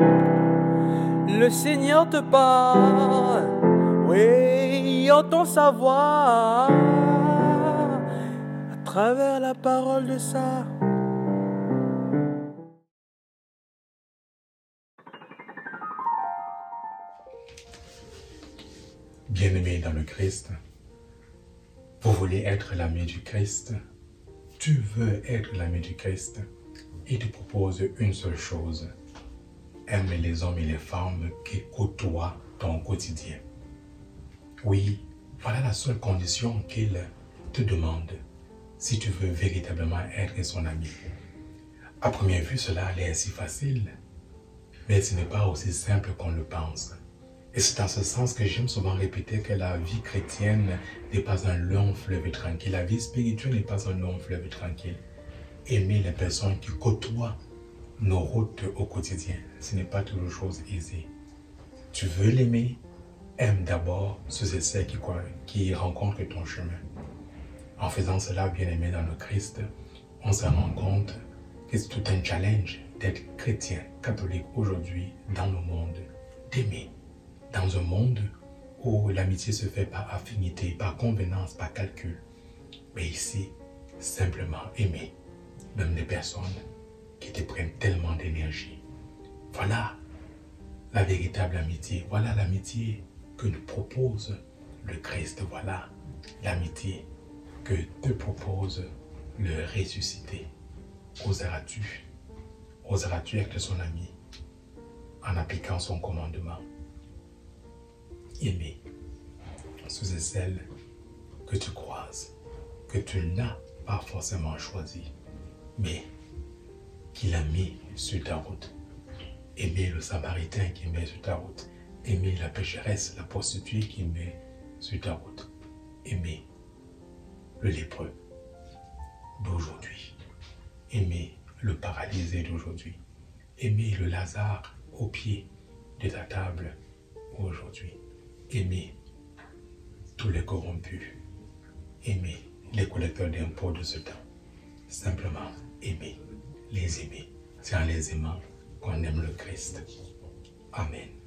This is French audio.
Le Seigneur te parle, oui, entend sa voix. À travers la parole de ça. Bien-aimé dans le Christ, vous voulez être l'ami du Christ, tu veux être l'ami du Christ, il te propose une seule chose, aime les hommes et les femmes qui côtoient ton quotidien. Oui, voilà la seule condition qu'il te demande si tu veux véritablement être son ami. À première vue, cela a l'air si facile, mais ce n'est pas aussi simple qu'on le pense. Et c'est en ce sens que j'aime souvent répéter que la vie chrétienne n'est pas un long fleuve tranquille. La vie spirituelle n'est pas un long fleuve tranquille. Aimer les personnes qui côtoient nos routes au quotidien, ce n'est pas toujours chose aisée. Tu veux l'aimer, aime d'abord ceux et celles qui, qui rencontrent ton chemin. En faisant cela, bien aimé dans le Christ, on se rend compte que c'est tout un challenge d'être chrétien, catholique aujourd'hui dans le monde, d'aimer dans un monde où l'amitié se fait par affinité, par convenance, par calcul. Mais ici, simplement aimer, même des personnes qui te prennent tellement d'énergie. Voilà la véritable amitié. Voilà l'amitié que nous propose le Christ. Voilà l'amitié que te propose le ressuscité. Oseras-tu Oseras-tu être son ami en appliquant son commandement? Aimer ceux et celles que tu croises, que tu n'as pas forcément choisi, mais qu'il a mis sur ta route. Aimer le samaritain qui met sur ta route. Aimer la pécheresse, la prostituée qui met sur ta route. Aimer le lépreux d'aujourd'hui. Aimer le paralysé d'aujourd'hui. Aimer le Lazare au pied de ta table aujourd'hui. Aimer tous les corrompus. Aimer les collecteurs d'impôts de ce temps. Simplement aimer, aimer. C'est en les aimant qu'on aime le Christ. Amen.